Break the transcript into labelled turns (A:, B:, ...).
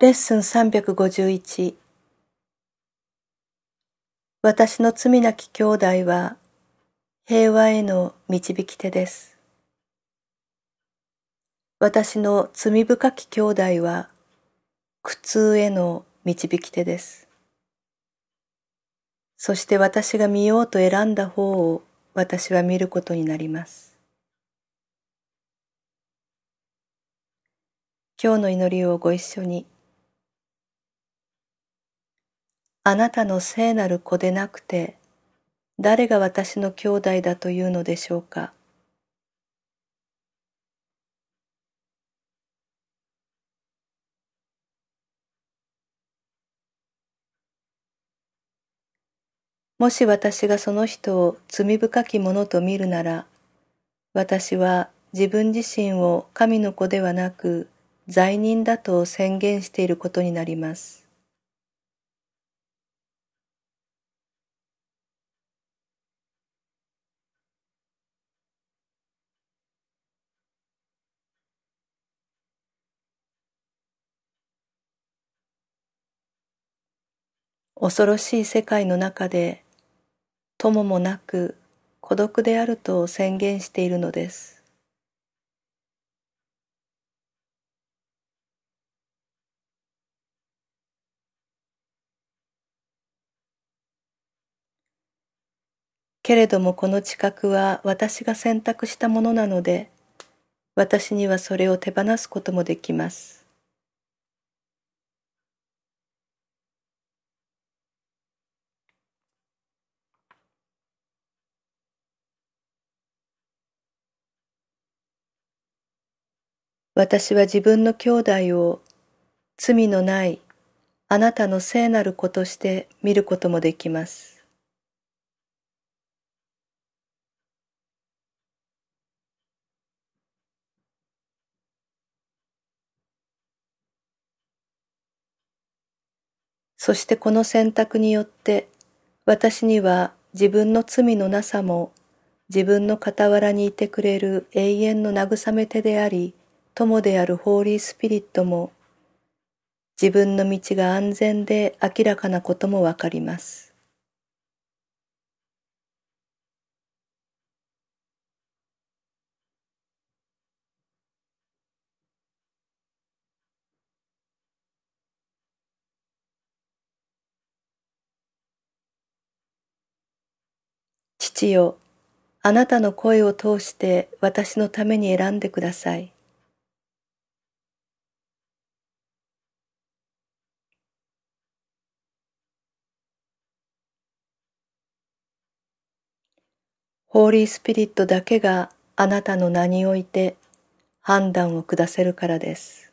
A: レッスン351私の罪なき兄弟は平和への導き手です。私の罪深き兄弟は苦痛への導き手です。そして私が見ようと選んだ方を私は見ることになります。今日の祈りをご一緒に。あなたの聖なる子でなくて、誰が私の兄弟だというのでしょうか？もし私がその人を罪深き者と見るなら、私は自分自身を神の子ではなく罪人だと宣言していることになります。恐ろしい世界の中で友もなく孤独であると宣言しているのです。けれどもこの知覚は私が選択したものなので、私にはそれを手放すこともできます。私は自分の兄弟を罪のないあなたの聖なる子として見ることもできます。そしてこの選択によって私には自分の罪のなさも自分の傍らにいてくれる永遠の慰め手であり友であるホーリースピリットも自分の道が安全で明らかなこともわかります。父よ、あなたの声を通して私のために選んでください。ホーリースピリットだけがあなたの名において判断を下せるからです。